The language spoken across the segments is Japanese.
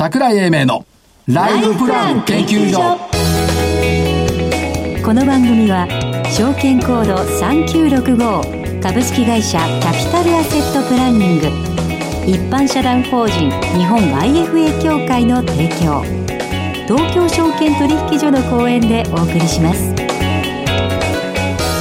桜井英明のライフプラン研究所。この番組は証券コード3965株式会社キャピタルアセットプランニング。一般社団法人日本 IFA 協会の提供。東京証券取引所の講演でお送りします。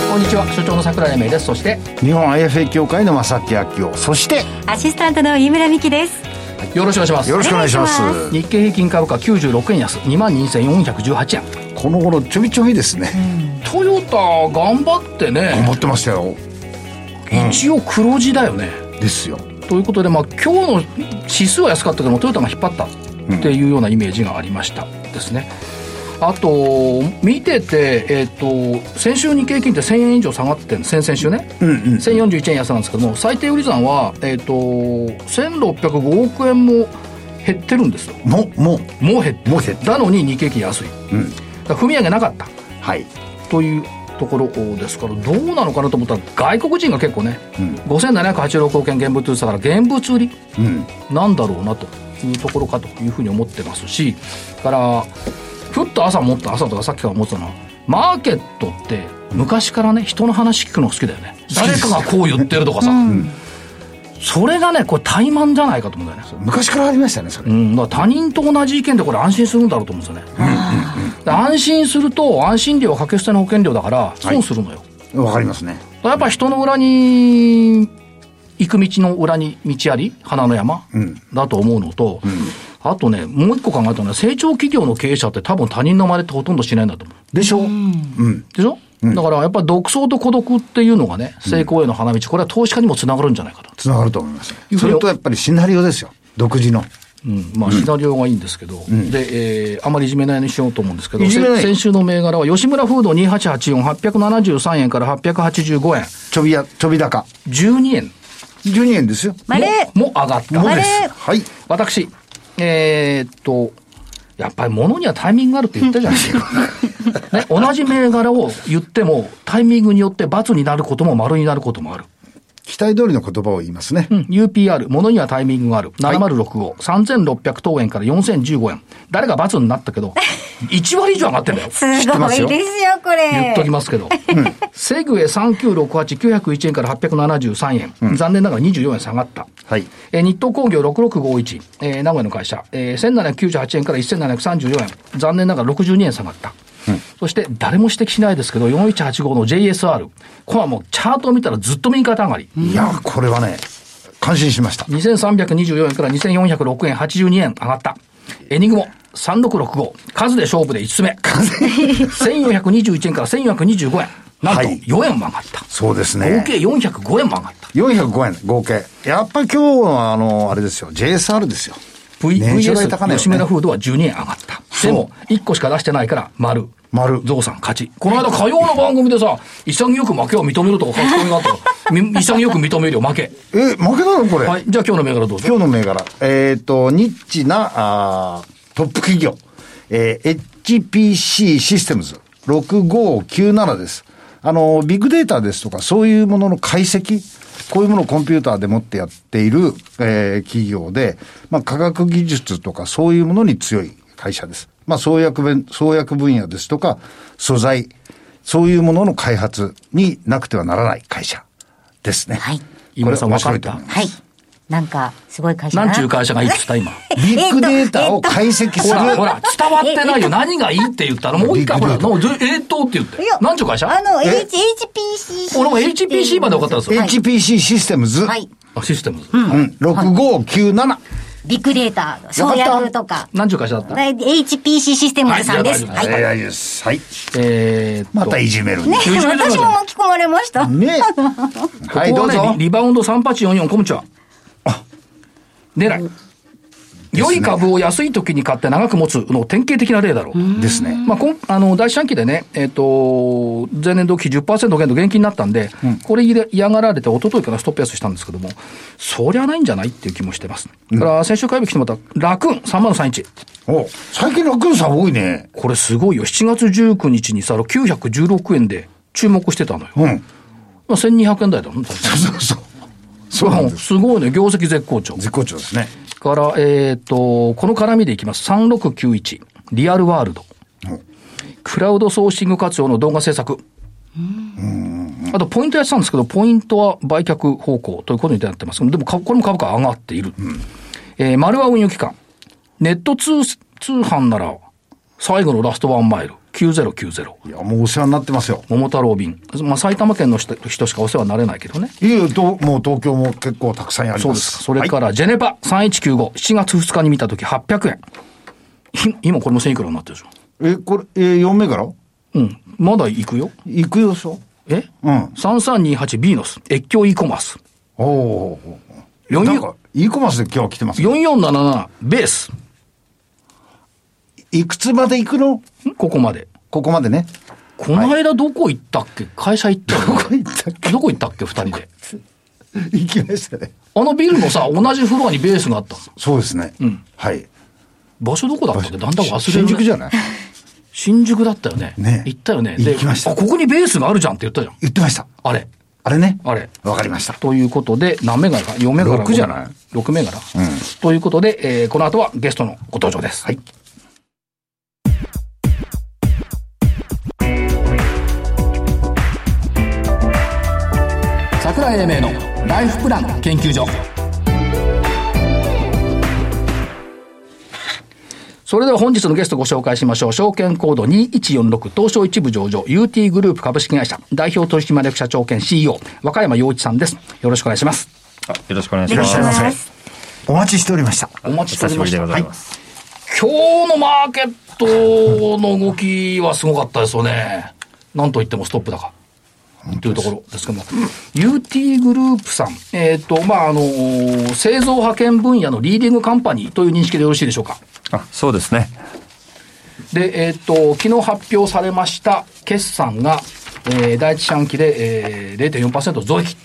こんにちは。所長の桜井英明です。そして日本 IFA 協会の正木明夫。そしてアシスタントの飯村美希ですよろしくお願いします。よろしくお願いします。日経平均株価96円安2万2418円。この頃ちょびちょびですね、トヨタ頑張ってね。頑張ってましたよ。一応黒字だよね、ですよ。ということで、まあ、今日の指数は安かったけどもトヨタが引っ張ったっていうようなイメージがありました。ですね、あと見てて、えっと先週日経平均って1000円以上下がってん先々週ね、うんうん1041円安なんですけども最低売り算は、えっと1605億円も減ってるんですよ。もうも。うもう減ってる。もう減ってる。なのに日経平均安い、うん。踏み上げなかった。はい。というところですからどうなのかなと思ったら外国人が結構ね、うん。5786億円現物売りだから現物売り？うん。なんだろうなというところかというふうに思ってますしからふっと朝思った朝とかさっきから思ってたのはマーケットって昔からね人の話聞くの好きだよね。誰かがこう言ってるとかさ、それがねこれ怠慢じゃないかと思うんだよね。昔からありましたねそれ、うん、だ他人と同じ意見でこれ安心するんだろうと思うんですよね、で安心すると安心料は掛け捨ての保険料だから損するのよ、わかりますね。やっぱ人の裏に行く道の裏に道あり花の山、ん。だと思うのと、あとねもう一個考えたのは成長企業の経営者って多分他人の真似ってほとんどしないんだと思う。でしょ？うん。でしょ、だからやっぱり独創と孤独っていうのがね成功への花道これは投資家にもつながるんじゃないかと、つながると思います。それとやっぱりシナリオですよ。独自の。うん、まあシナリオがいいんですけど、で、えーあまりいじめないようにしようと思うんですけど、いじめない。せ先週の銘柄は吉村フード2884、873円から885円、ちょびやちょび高。12円。12円ですよ。まれもも上がった。あれはい。私、えーっと、やっぱり物にはタイミングがあるって言ったじゃないですか。ね、同じ銘柄を言っても、タイミングによって×になることも丸になることもある。期待通りの言葉を言いますね、うん、UPR、物にはタイミングがある。7065、3600等円から4015円。誰が×になったけど、1割以上上がってんだよ。すごいですよこれ言っときますけど。セグウェ3968、901円から873円。残念ながら24円下がった。はいえー日東工業6651、えー名古屋の会社、えー、1798円から1734円。残念ながら62円下がった。そして、誰も指摘しないですけど、4185の JSR。これはもう、チャートを見たらずっと右肩上がり。いやこれはね感心しました2324円から2406円82円上がった。エニグモ3665。数で勝負で5つ目。1421円から1425円。なんとはい4円も上がった。そうですね合計405円も上がった。405円合計やっぱり今日はあのあれですよ JSR ですよ V、年初来高値 VS 吉村フードは12円上がった。でも、1個しか出してないから、丸。丸ゾウさん勝ち。この間火曜の番組でさ、潔く負けを認めるとか書き込みがあった 潔く認めるよ、負け。え負けたのこれ、はい。じゃあ今日の銘柄どうぞ。今日の銘柄、えっ、と、ニッチなあートップ企業、えー HPC システムズ6597です。あの、ビッグデータですとか、そういうものの解析、こういうものをコンピューターでもってやっている、えー企業で、まあ、科学技術とかそういうものに強い会社です。まあ、創薬分、創薬分野ですとか、素材、そういうものの開発になくてはならない会社ですね。はい井村さんこれ分かった面白いと思いますはいなんかすごい会社だなんちゅう会社がいいって言った？今。ビッグデータを解析する。ほら、ほら、伝わってないよ。何がいいって言ったら、もういいか、ほら、もうず、えーっとって言っていや。なんちゅう会社あの HPC 俺も HPC まで分かったんですよ。HPC システムズ。はいあシステムズ。うん、6597。ビッグデータ創薬とかなんちゅう会社だった？で HPC システムズさんですははいはい。え。またいじめるね。ね私も巻き込まれましたね。はい、どうぞ。リリバウンド3844、こんにちは。狙い。良い株を安い時に買って長く持つの典型的な例だろう。ですね。まあ、こんあの第四半期でね、えっと前年同期10%減と減金になったんで、これ嫌がられて、一昨日からストップ安したんですけども、そりゃないんじゃないっていう気もしてます。だから先週火曜日来てもらったラクーン3万の31。お最近楽さん多いね。これすごいよ。7月19日にさ、916円で注目してたのよ。うん。まあ、1200円台だもん。そうそう。そうなんです。すごいね。業績絶好調。絶好調ですね。かから、えっ、と、この絡みでいきます。3691、リアルワールド。クラウドソーシング活用の動画制作。あと、ポイントやってたんですけど、ポイントは売却方向ということになってます。でも、かこれも株価上がっている。えー、丸は運輸機関。ネット通通販なら、最後のラストワンマイル、9090。いや、もうお世話になってますよ。桃太郎便。まあ、埼玉県の人人しかお世話になれないけどね。いえもう東京も結構たくさんあります。そうですか。それから、ジェネパ3195、7月2日に見たとき800円。ひ今これも1000いくらになってるでしょ。え、これ、えー、4銘柄？うん。まだ行くよ。行くよでしょえ？うん。?3328 ビーノス、越境 e コマース。おおー。44なんか、e コマースで今日は来てますよ。4477、ベース。いくつまで行くの？んここまで。ここまでね。この間どこ行ったっけ？会社行った。どこ行ったっけ？どこ行ったっけ？二人で。行きましたね。あのビルのさ、同じフロアにベースがあったの？そうですね。んはい。場所どこだったっけ？だんだん忘れる、ね。新宿じゃない？新宿だったよね。ね行ったよね。行きましたあ、ここにベースがあるじゃんって言ったじゃん。言ってました。あれ？あれね。あれ。わかりました。ということで、何銘柄か ?4 銘柄六じゃない ?6 銘柄、ということで、えーこの後はゲストのご登場です。はい。桜井英明のライフプラン研究所それでは本日のゲストご紹介しましょう。証券コード2146東証一部上場 UT グループ株式会社代表取締役社長兼 CEO 和歌山洋一さんです。よろしくお願いします。あよろしくお願いします。ませ。お待ちしておりました。お待ちしておりました。お久しぶりでござい。今日のマーケットの動きはすごかったですよね。なんといってもストップ高。というところですけども、UT グループさん、えっ、と、まあ、あの、製造派遣分野のリーディングカンパニーという認識でよろしいでしょうか？あ、そうですね。で、えっ、と、昨日発表されました決算が、えー第一四半期で、えー、0.4%増益。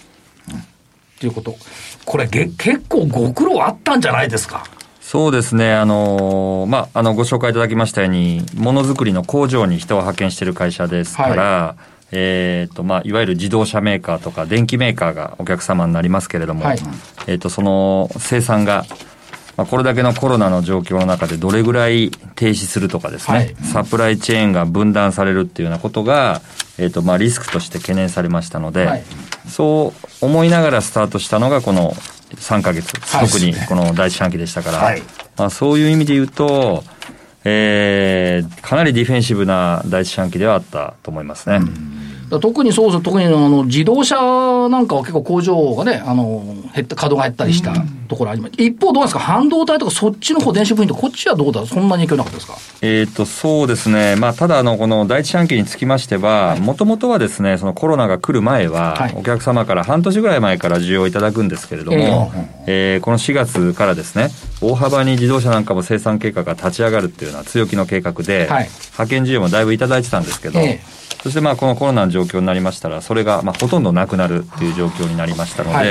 ということ。これげ、結構ご苦労あったんじゃないですか？そうですね。あのーまあ、あの、ご紹介いただきましたように、ものづくりの工場に人を派遣している会社ですから、えっ、と、まあ、いわゆる自動車メーカーとか電機メーカーがお客様になりますけれども、はい。えっ、と、その生産が、まあ、これだけのコロナの状況の中でどれぐらい停止するとかですね、はい。サプライチェーンが分断されるっていうようなことが、えっ、と、まあ、リスクとして懸念されましたので、はい。そう思いながらスタートしたのがこの3ヶ月、はい。特にこの第一四半期でしたから、はい。まあ、そういう意味で言うと、えーかなりディフェンシブな第一四半期ではあったと思いますね。だから特にそうです特にあの自動車なんかは結構工場がね、あの、減った、稼働が減ったりしたところあります。一方どうなんですか？半導体とかそっちの方電子部品とかこっちはどうだ？そんなに影響なかったですか？えー、とそうですね、まあ、ただあの、この第一四半期につきましては、もともとはですね、そのコロナが来る前は、はい。お客様から半年ぐらい前から需要をいただくんですけれども、えーこの4月からですね、大幅に自動車なんかも生産計画が立ち上がるっていうような強気の計画で、はい。派遣需要もだいぶいただいてたんですけど、ええ。そしてまあこのコロナの状況になりましたら、それがまあほとんどなくなるっていう状況になりましたので、はい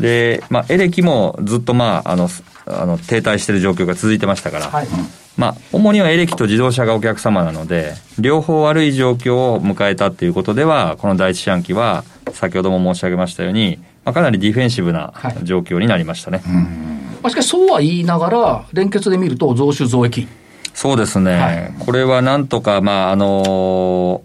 で、まあ、エレキもずっとまあ、あの、あの停滞している状況が続いてましたから、はい。まあ、主にはエレキと自動車がお客様なので、両方悪い状況を迎えたっていうことでは、この第一四半期は、先ほども申し上げましたように、まあ、かなりディフェンシブなはい状況になりましたね。まあ、しかしそうは言いながら、連結で見ると増収増益。そうですね、はいこれはなんとか、まあ、あの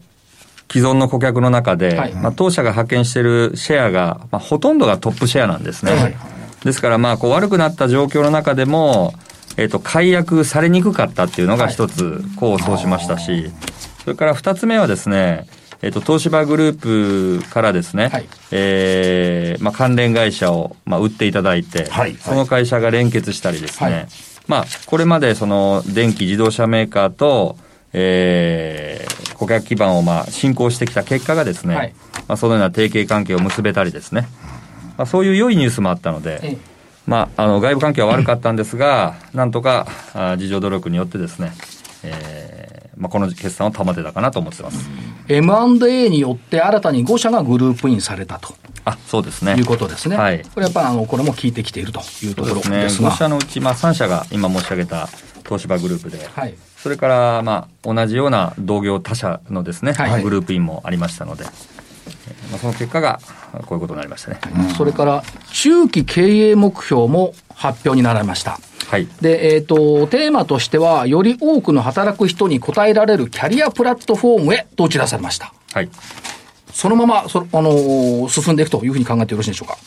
既存の顧客の中で、はい。まあ、当社が派遣しているシェアが、まあ、ほとんどがトップシェアなんですね。はい。ですから、まあ、こう悪くなった状況の中でも、えっ、と、解約されにくかったっていうのが一つ、功を奏しましたし、それから二つ目はですね、えっ、と、東芝グループからですね、はい。えーまあ、関連会社を、まあ、売っていただいて、はい。その会社が連結したりですね、はい。まあ、これまでその電気自動車メーカーと、えー顧客基盤をまあ進行してきた結果がですね、はいまあ、そのような提携関係を結べたりですね、まあ、そういう良いニュースもあったので、ええまあ、あの外部環境は悪かったんですが、なんとかあ自助努力によってですね、えーまあ、この決算を保てたかなと思ってます。M&A によって新たに5社がグループインされたとあそうですね。いうことですね。はいこれやっぱりあの、これも効いてきているというところですね。ですが。5社のうち、まあ、3社が今申し上げた東芝グループで、はい。それから、まあ、同じような同業他社のですね、はいグループインもありましたので、えーまあ、その結果がこういうことになりましたね。それから、中期経営目標も発表になられました。はい。で、えっ、と、テーマとしては、より多くの働く人に応えられるキャリアプラットフォームへと打ち出されました。はい。そのまま、そあのー進んでいくというふうに考えてよろしいでしょうか。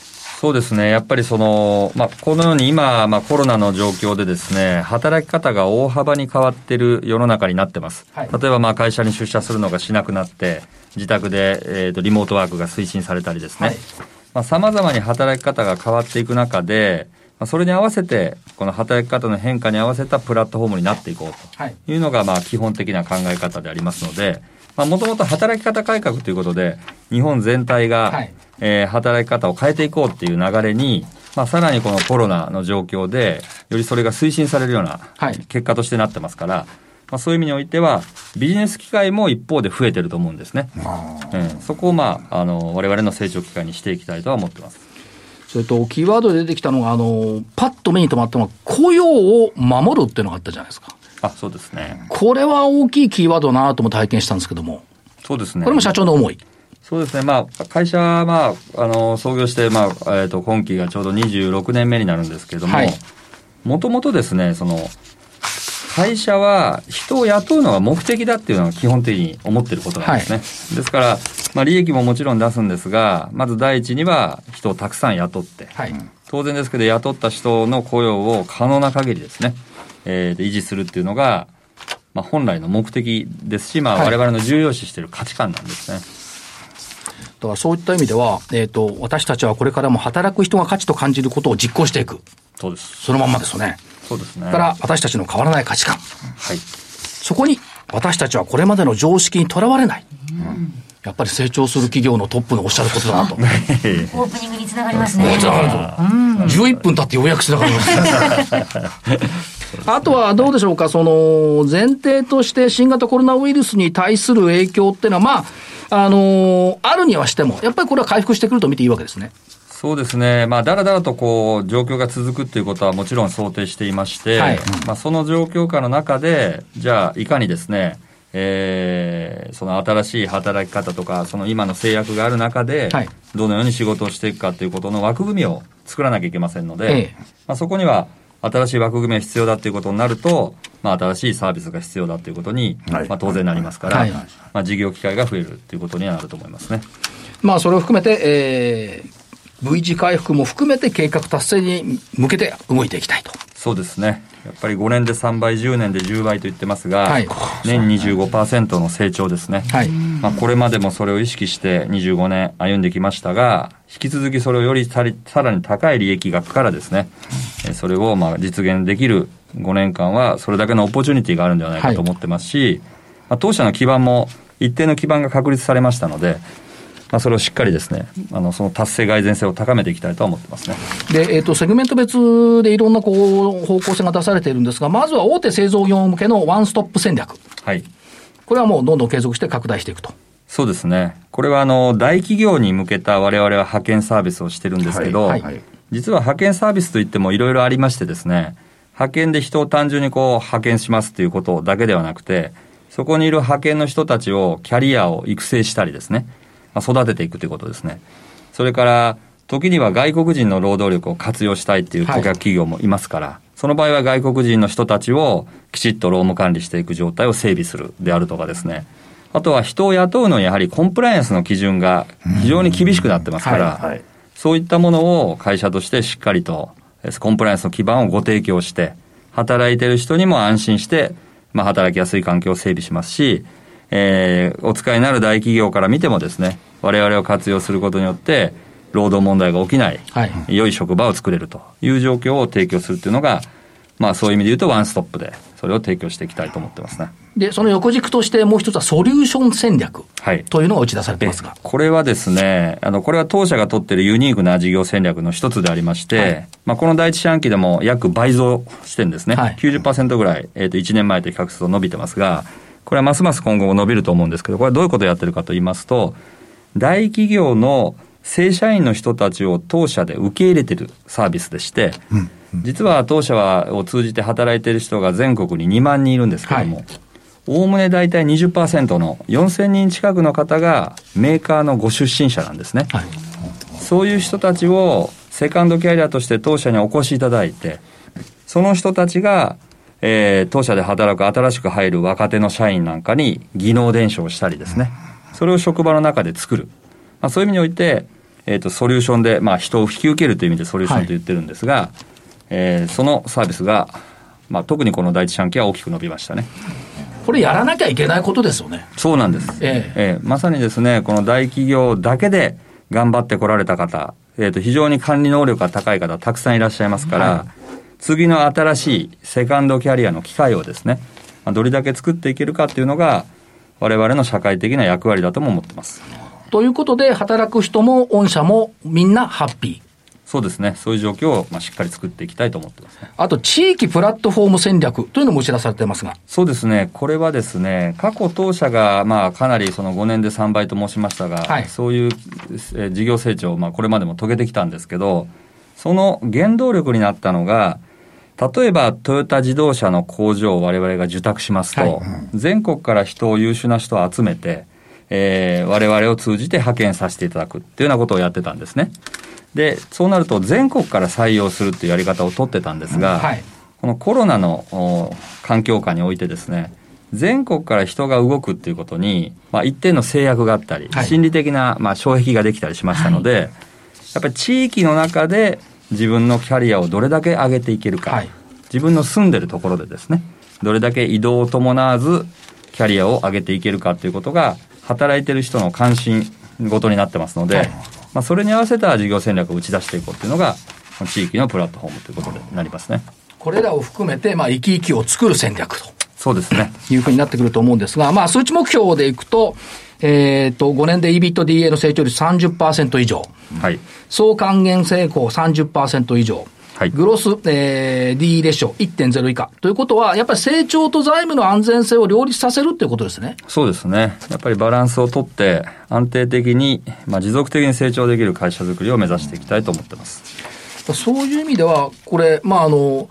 そうですね。やっぱりその、まあ、このように今、まあ、コロナの状況でですね、働き方が大幅に変わっている世の中になってます。はい例えば、まあ、会社に出社するのがしなくなって、自宅で、えっ、と、リモートワークが推進されたりですね。はいまあ、様々に働き方が変わっていく中で、まあ、それに合わせて、この働き方の変化に合わせたプラットフォームになっていこうはい。というのが、まあ、基本的な考え方でありますので、まあ、もともと働き方改革ということで、日本全体が、はいえー働き方を変えていこうっていう流れに、まあ、さらにこのコロナの状況で、よりそれが推進されるようなはい結果としてなってますから、まあ、そういう意味においては、ビジネス機会も一方で増えてると思うんですね。うん、そこを、まあ、あの、我々の成長機会にしていきたいとは思ってます。それと、キーワードで出てきたのが、あのーパッと目に留まったのが、雇用を守るっていうのがあったじゃないですか。あ、そうですね。これは大きいキーワードだなと思って拝見したんですけども、そうですね。これも社長の思い。そうですね。まあ、会社は、まあ、あの、創業して、まあ、えっ、と、今期がちょうど26年目になるんですけれどもはい、もともとですね、その、会社は人を雇うのが目的だっていうのが基本的に思ってることなんですね。ですから、まあ、利益ももちろん出すんですが、まず第一には人をたくさん雇って、はい。当然ですけど、雇った人の雇用を可能な限りですね、えーで維持するっていうのが、まあ、本来の目的ですし、まあ、はい我々の重要視している価値観なんですね。だからそういった意味では、えっ、と、私たちはこれからも働く人が価値と感じることを実行していく。そうです。そのまんまですよね。そうですね。だから、私たちの変わらない価値観。はい。そこに、私たちはこれまでの常識にとらわれない。やっぱり成長する企業のトップのおっしゃることだなと。オープニングにつながりますね。つながるぞ。11分経ってようやくつながりました。あとはどうでしょうか、その前提として新型コロナウイルスに対する影響っていうのは、まあ、あのあるにはしても、やっぱりこれは回復してくると見ていいわけですね。そうですね。まあ、だらだらとこう、状況が続くっていうことはもちろん想定していまして、はいまあ、その状況下の中で、じゃあ、いかにですね、えーその新しい働き方とか、その今の制約がある中ではい、どのように仕事をしていくかということの枠組みを作らなきゃいけませんので、ええまあ、そこには新しい枠組みが必要だということになると、まあ、新しいサービスが必要だということに、はいまあ、当然なりますから、はいまあ、事業機会が増えるということにはなると思いますね。まあ、それを含めて、えー V 字回復も含めて計画達成に向けて動いていきたいと。そうですね。やっぱり5年で3倍、10年で10倍と言ってますが、はい年25%の成長ですね。はい。まあ、これまでもそれを意識して25年歩んできましたが、引き続きそれをよりさらに高い利益額からですね、えーそれをまあ実現できる5年間は、それだけの opportunity があるんではないかと思ってますし、まあ、当社の基盤も一定の基盤が確立されましたので、まあ、それをしっかりですね、あの、その達成蓋然性を高めていきたいとは思ってますね。で、えっ、と、セグメント別でいろんなこう、方向性が出されているんですが、まずは大手製造業向けのワンストップ戦略。はい。これはもうどんどん継続して拡大していくと。そうですね。これはあの、大企業に向けた我々は派遣サービスをしてるんですけど、はいはい実は派遣サービスといってもいろいろありましてですね、派遣で人を単純にこう派遣しますっていうことだけではなくて、そこにいる派遣の人たちをキャリアを育成したりですね、まあ、育てていくということですね。それから、時には外国人の労働力を活用したいっていう顧客企業もいますから、その場合は外国人の人たちをきちっと労務管理していく状態を整備するであるとかですね。あとは人を雇うのにやはりコンプライアンスの基準が非常に厳しくなってますから、はいはいそういったものを会社としてしっかりとえーコンプライアンスの基盤をご提供して、働いてる人にも安心して、まあ、働きやすい環境を整備しますし、えーお使いになる大企業から見てもですね、我々を活用することによって、労働問題が起きない、はい良い職場を作れるという状況を提供するっていうのが、まあそういう意味で言うとワンストップで、それを提供していきたいと思ってますね。で、その横軸としてもう一つはソリューション戦略はい。というのが打ち出されてますが。これはですね、あの、これは当社が取っているユニークな事業戦略の一つでありまして、はいまあ、この第一四半期でも約倍増してるんですね。はい90%ぐらい、えっ、と、1年前と比較すると伸びてますが、これはますます今後も伸びると思うんですけど、これはどういうことをやってるかと言いますと、大企業の正社員の人たちを当社で受け入れてるサービスでして、実は当社はを通じて働いている人が全国に2万人いるんですけども、はいおおむね大体20%の4000人近くの方がメーカーのご出身者なんですね。はい。そういう人たちをセカンドキャリアとして当社にお越しいただいて、その人たちが、えー、当社で働く新しく入る若手の社員なんかに技能伝承したりですね、それを職場の中で作る。まあ、そういう意味において、えっ、ー、と、ソリューションで、まあ、人を引き受けるという意味でソリューションと言ってるんですが、はい、えー、そのサービスが、まあ、特にこの第一四半期は大きく伸びましたね。これやらなきゃいけないことですよね。そうなんです。ええええ、まさにですね、この大企業だけで頑張ってこられた方、えっ、ー、と、非常に管理能力が高い方、たくさんいらっしゃいますから、はい、次の新しいセカンドキャリアの機会をですね、まあ、どれだけ作っていけるかっていうのが、我々の社会的な役割だとも思ってます。ということで、働く人も御社もみんなハッピー。そうですね。そういう状況を、まあ、しっかり作っていきたいと思ってます、ね、あと、地域プラットフォーム戦略というのも打ち出されてますが。そうですね。これはですね、過去当社が、まあ、かなりその5年で3倍と申しましたが、はい、そういう、え事業成長を、まあ、これまでも遂げてきたんですけど、その原動力になったのが、例えばトヨタ自動車の工場を我々が受託しますと、はい、全国から人を優秀な人を集めて、えー、我々を通じて派遣させていただくっていうようなことをやってたんですね。で、そうなると全国から採用するっていうやり方を取ってたんですが、はい、このコロナの環境下においてですね、全国から人が動くっていうことに、まあ、一定の制約があったり、はい、心理的な、まあ、障壁ができたりしましたので、はい、やっぱり地域の中で自分のキャリアをどれだけ上げていけるか、自分の住んでるところでですね、どれだけ移動を伴わずキャリアを上げていけるかということが、働いてる人の関心ごとになってますので、はい、まあ、それに合わせた事業戦略を打ち出していこうというのが、地域のプラットフォームということになりますね。これらを含めて、まあ、生き生きを作る戦略と。そうですね。いうふうになってくると思うんですが、まあ、数値目標でいくと、えっ、ー、と、5年で EBITDA の成長率30%以上。はい。総還元成功30%以上。はい、グロス、えー、D レシオ1.0以下。ということは、やっぱり成長と財務の安全性を両立させるっていうことですね。そうですね。やっぱりバランスをとって、安定的に、まあ、持続的に成長できる会社づくりを目指していきたいと思ってます。そういう意味では、これ、まあ、あの、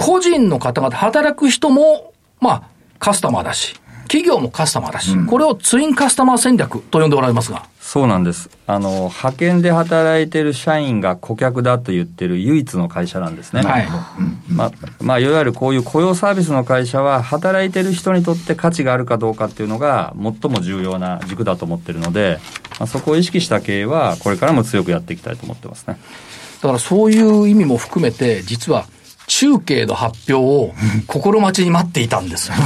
個人の方々、働く人も、まあ、カスタマーだし、企業もカスタマーだし、うん、これをツインカスタマー戦略と呼んでおられますが。そうなんです。あの、派遣で働いてる社員が顧客だと言ってる唯一の会社なんですね。はい。まあ、まあ、いわゆるこういう雇用サービスの会社は、働いてる人にとって価値があるかどうかっていうのが、最も重要な軸だと思ってるので、まあ、そこを意識した経営は、これからも強くやっていきたいと思ってますね。だからそういう意味も含めて、実は、中継の発表を心待ちに待っていたんですよ。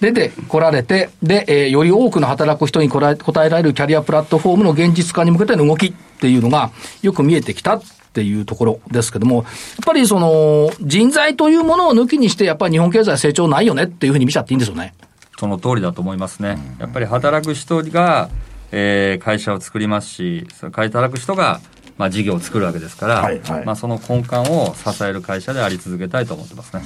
出て来られて、で、えー、より多くの働く人に答え答えられるキャリアプラットフォームの現実化に向けての動きっていうのがよく見えてきたっていうところですけども、やっぱりその人材というものを抜きにして、やっぱり日本経済成長ないよねっていうふうに見ちゃっていいんですよね。その通りだと思いますね。やっぱり働く人が、えー、会社を作りますし、働く人がまあ、事業を作るわけですから、はいはい、まあ、その根幹を支える会社であり続けたいと思ってますね。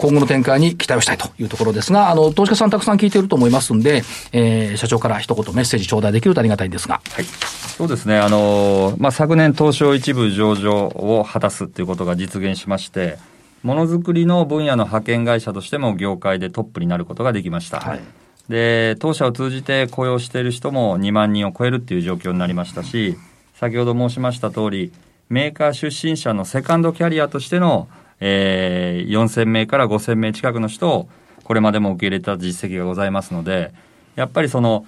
今後の展開に期待をしたいというところですが、あの、投資家さんたくさん聞いていると思いますんで、えー、社長から一言メッセージ頂戴できるとありがたいんですが。はい。そうですね。あの、まあ、昨年東証一部上場を果たすっていうことが実現しまして、ものづくりの分野の派遣会社としても業界でトップになることができました。はい。で、当社を通じて雇用している人も2万人を超えるっていう状況になりましたし、先ほど申しました通り、メーカー出身者のセカンドキャリアとしての、えー、4000名から5000名近くの人を、これまでも受け入れた実績がございますので、やっぱりその、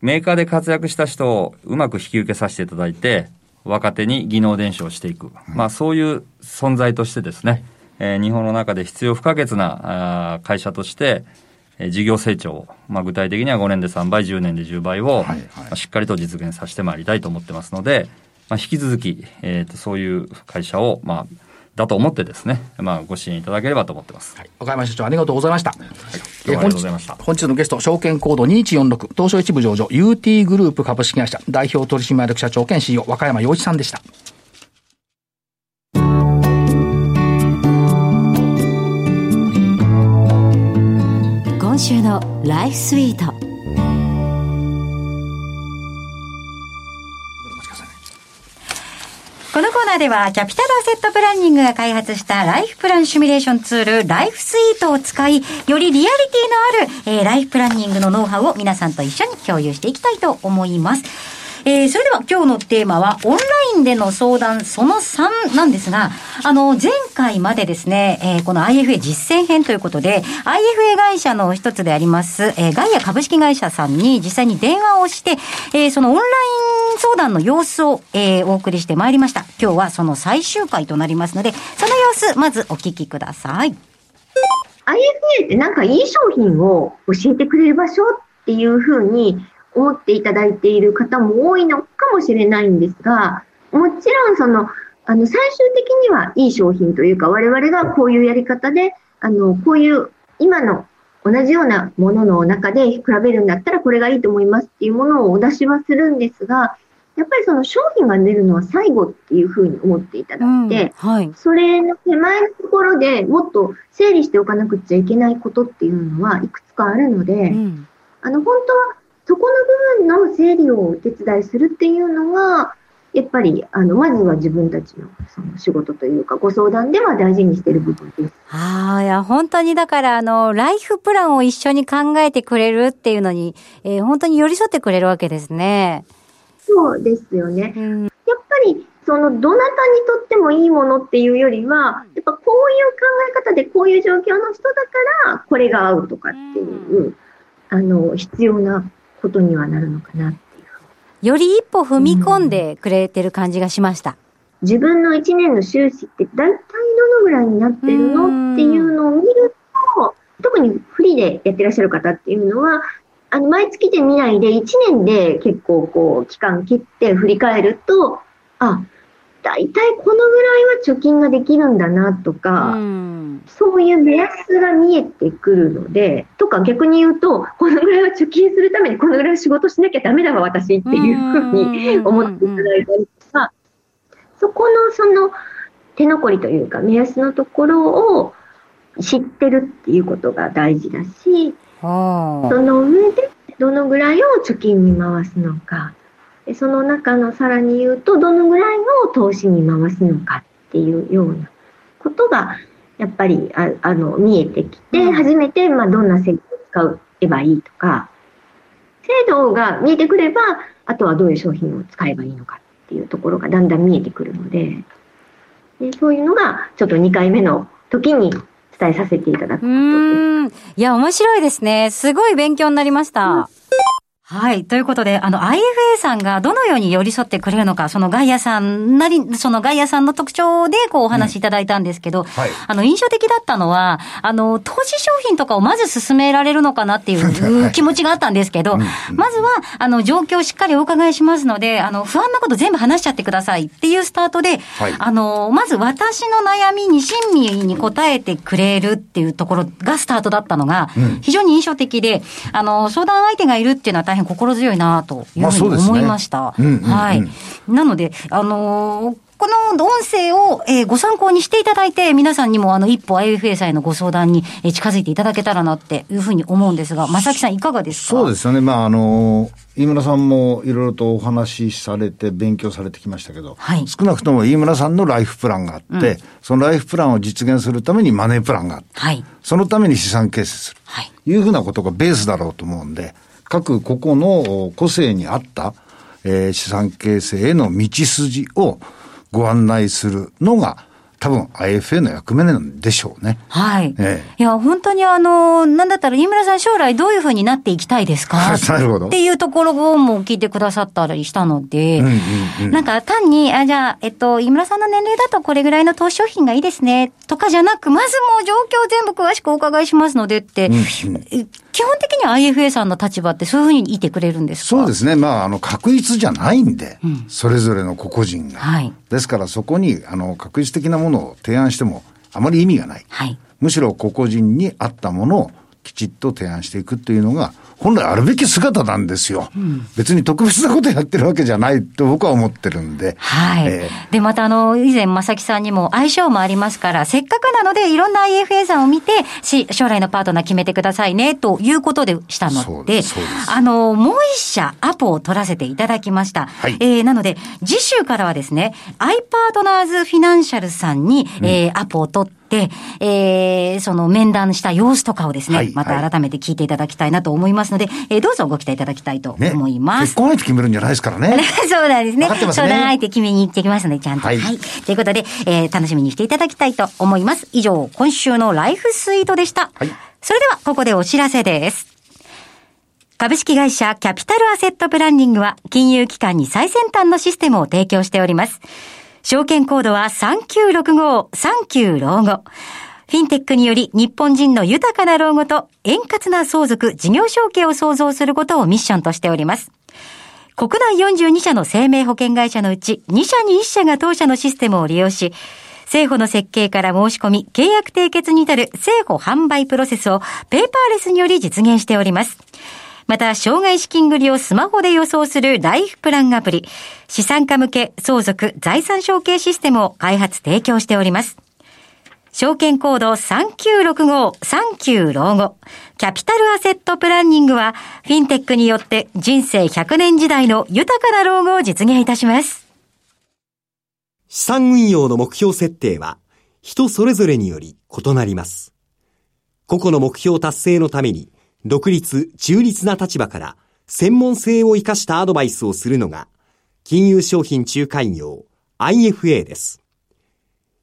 メーカーで活躍した人をうまく引き受けさせていただいて、若手に技能伝承していく。まあそういう存在としてですね、えー、日本の中で必要不可欠なあ会社として、事業成長まあ、具体的には5年で3倍、10年で10倍を、しっかりと実現させてまいりたいと思ってますので、まあ、引き続き、えーと、そういう会社を、まあ、だと思ってですね、まあ、ご支援いただければと思ってます。はい、岡山社長ありがとうございました。はい、ありがとうございました。本日のゲスト、証券コード2146、東証一部上場、UT グループ株式会社、代表取締役社長兼 CEO、和歌山洋一さんでした。週のライフスイート。このコーナーではキャピタルアセットプランニングが開発したライフプランシミュレーションツールライフスイートを使いよりリアリティのある、えー、ライフプランニングのノウハウを皆さんと一緒に共有していきたいと思います。えー、それでは今日のテーマは、オンランでの相談その3なんですが、あの、前回までですね、えー、この IFA 実践編ということで、IFA 会社の一つであります、えー、ガイア株式会社さんに実際に電話をして、えー、そのオンライン相談の様子を、えー、お送りしてまいりました。今日はその最終回となりますので、その様子、まずお聞きください。IFA ってなんかいい商品を教えてくれる場所っていうふうに思っていただいている方も多いのかもしれないんですが、もちろんその、あの、最終的にはいい商品というか、我々がこういうやり方で、あの、こういう今の同じようなものの中で比べるんだったらこれがいいと思いますっていうものをお出しはするんですが、やっぱりその商品が出るのは最後っていうふうに思っていただいて、うんはい、それの手前のところでもっと整理しておかなくちゃいけないことっていうのはいくつかあるので、うん、あの、本当はそこの部分の整理をお手伝いするっていうのが、やっぱり、あの、まずは自分たちのその仕事というか、ご相談では大事にしている部分です。ああ、いや、本当にだから、あの、ライフプランを一緒に考えてくれるっていうのに、えー、本当に寄り添ってくれるわけですね。そうですよね。うん、やっぱり、その、どなたにとってもいいものっていうよりは、やっぱこういう考え方でこういう状況の人だから、これが合うとかっていう、うん、あの、必要なことにはなるのかなって。より一歩踏み込んでくれてる感じがしました。自分の一年の収支って大体どのぐらいになってるのっていうのを見ると、特にフリーでやってらっしゃる方っていうのは、あの、毎月で見ないで、1年で結構こう、期間切って振り返ると、あ、大体このぐらいは貯金ができるんだなとか、そういう目安が見えてくるので、とか逆に言うと、このぐらいは貯金するためにこのぐらい仕事しなきゃダメだわ、私っていうふうに思っていただいたりとか、そこのその手残りというか目安のところを知ってるっていうことが大事だし、その上でどのぐらいを貯金に回すのか、その中のさらに言うと、どのぐらいを投資に回すのかっていうようなことが、やっぱりああの見えてきて、初めて、まあ、どんな制度を使えばいいとか、制度が見えてくれば、あとはどういう商品を使えばいいのかっていうところがだんだん見えてくるので、でそういうのがちょっと2回目の時に伝えさせていただくことです。いや、面白いですね。すごい勉強になりました。うんはい。ということで、あの、IFA さんがどのように寄り添ってくれるのか、そのガイアさんなり、そのガイアさんの特徴で、こう、お話しいただいたんですけど、うんはい、あの、印象的だったのは、あの、投資商品とかをまず進められるのかなっていう気持ちがあったんですけど、まずは、あの、状況をしっかりお伺いしますので、あの、不安なこと全部話しちゃってくださいっていうスタートで、はい、あの、まず私の悩みに親身に答えてくれるっていうところがスタートだったのが、非常に印象的で、あの、相談相手がいるっていうのは大変心強いなというふうに思いました。はい。なので、あのーこの音声を、えー、ご参考にしていただいて、皆さんにもあの一歩 IFA さんへのご相談に、えー、近づいていただけたらなっていうふうに思うんですが、正木さんいかがですか？そうですよね。まあ、あの飯村さんもいろいろとお話しされて勉強されてきましたけど、はい、少なくとも飯村さんのライフプランがあって、うん、そのライフプランを実現するためにマネープランがあって、はい、そのために資産形成する。はい。いうふうなことがベースだろうと思うんで、各個々の個性に合った、えー、資産形成への道筋をご案内するのが、多分 IFA の役目なんでしょうね。はい。ええ、いや、本当にあの、なんだったら、飯村さん将来どういうふうになっていきたいですか？なるほど。っていうところも聞いてくださったりしたので、うんうんうん、なんか単に、あ、じゃあ、えっと、飯村さんの年齢だとこれぐらいの投資商品がいいですね、とかじゃなく、まずもう状況全部詳しくお伺いしますのでって、うんうん、基本的には IFA さんの立場ってそういうふうにいてくれるんですか？そうですね。まあ、あの、確一じゃないんで、うん、それぞれの個々人が。はい。ですからそこに、あの、確実的なものを提案しても、あまり意味がない。はい。むしろ個々人に合ったものをきちっと提案していくっていうのが、本来あるべき姿なんですよ。うん、別に特別なことやってるわけじゃないと僕は思ってるんで。はい。えー、で、またあの、以前、正木さんにも相性もありますから、せっかくなのでいろんな IFA さんを見て、し将来のパートナー決めてくださいね、ということでしたので、あの、もう一社アポを取らせていただきました。はい、えー、なので、次週からはですね、アイパートナーズフィナンシャルさんに、うん、えー、アポを取って、で、えー、その面談した様子とかをですね、はいまた改めて聞いていただきたいなと思いますので、えーどうぞご期待いただきたいとね。思います。結婚相手決めるんじゃないですからね。そうなんですね。相談相手決めに行ってきますので、ちゃんと。は。はいいということで、えー楽しみにしていただきたいと思います。以上、今週のライフスイートでした。はいそれでは、ここでお知らせです。株式会社キャピタルアセットプランニングは金融機関に最先端のシステムを提供しております。証券コードは3965、39老後。フィンテックにより日本人の豊かな老後と円滑な相続、事業承継を創造することをミッションとしております。国内42社の生命保険会社のうち2社に1社が当社のシステムを利用し、政府の設計から申し込み、契約締結に至る政府販売プロセスをペーパーレスにより実現しております。また、障害資金繰りをスマホで予想するライフプランアプリ、資産家向け相続財産承継システムを開発提供しております。証券コード3965、39老後。キャピタルアセットプランニングは、フィンテックによって人生100年時代の豊かな老後を実現いたします。資産運用の目標設定は人それぞれにより異なります。個々の目標達成のために独立、中立な立場から専門性を生かしたアドバイスをするのが金融商品仲介業 IFA です。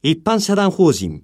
一般社団法人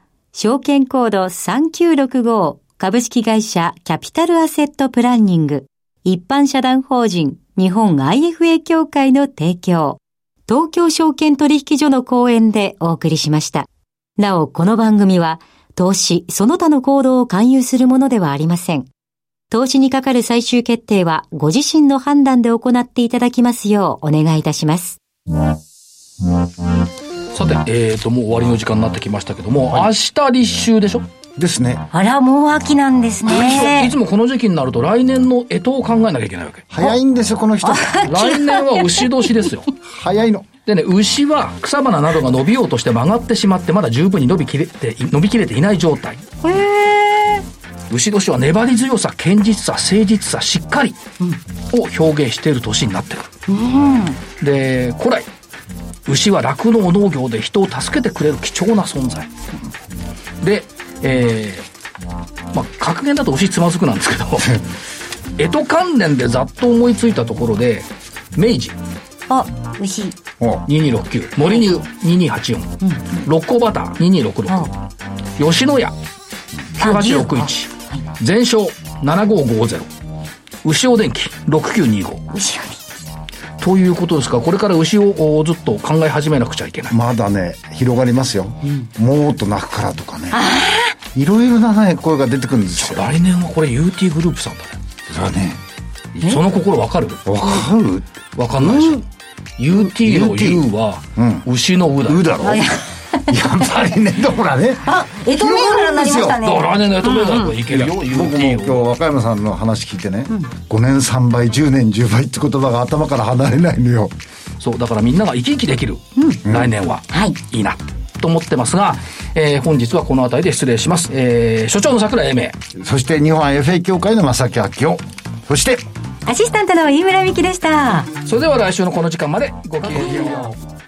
証券コード3965株式会社キャピタルアセットプランニング一般社団法人日本 IFA 協会の提供、東京証券取引所の講演でお送りしました。なお、この番組は、投資、その他の行動を勧誘するものではありません。投資にかかる最終決定は、ご自身の判断で行っていただきますようお願いいたします。さて、えーと、もう終わりの時間になってきましたけども、明日立秋でしょ？ですね。あら、もう秋なんですね。いつもこの時期になると来年の干支を考えなきゃいけないわけ。早いんですよ、この人。来年は牛年ですよ。早いの。でね、牛は草花などが伸びようとして曲がってしまって、まだ十分に伸びきれて、伸びきれていない状態。牛年は粘り強さ、堅実さ、誠実さ、しっかりを表現している年になってくる。で、古来、牛は酪農農業で人を助けてくれる貴重な存在。で、えー、まあ、格言だと牛つまずくなんですけど、干支関連でざっと思いついたところで、明治、あ、牛。お2269森乳2284、六甲バター2266、吉野家。9861全商7550牛尾電機。6925牛をということですか？らこれから牛をおずっと考え始めなくちゃいけない。まだね、広がりますよ。もっと泣くからとかね。いろいろなね、声が出てくるんですよ。来年はこれ UT グループさんだね。それはね、その心わかる？わかる？わかんないでしょ。UT の U は牛のうだよ。うだろ やっぱりね、ほらね。あ、えと銘柄になりましたね。来年の干支銘柄といけるよ僕も今日和歌山さんの話聞いてね、5年3倍10年10倍って言葉が頭から離れないのよ。そうだからみんなが生き生きできる、来年は、はい。いいなと思ってますが、えー本日はこの辺りで失礼します、えー所長の桜井英明。そして日本 FA 協会の正木明夫。そしてアシスタントの飯村美希でした。それでは来週のこの時間までごきげんよう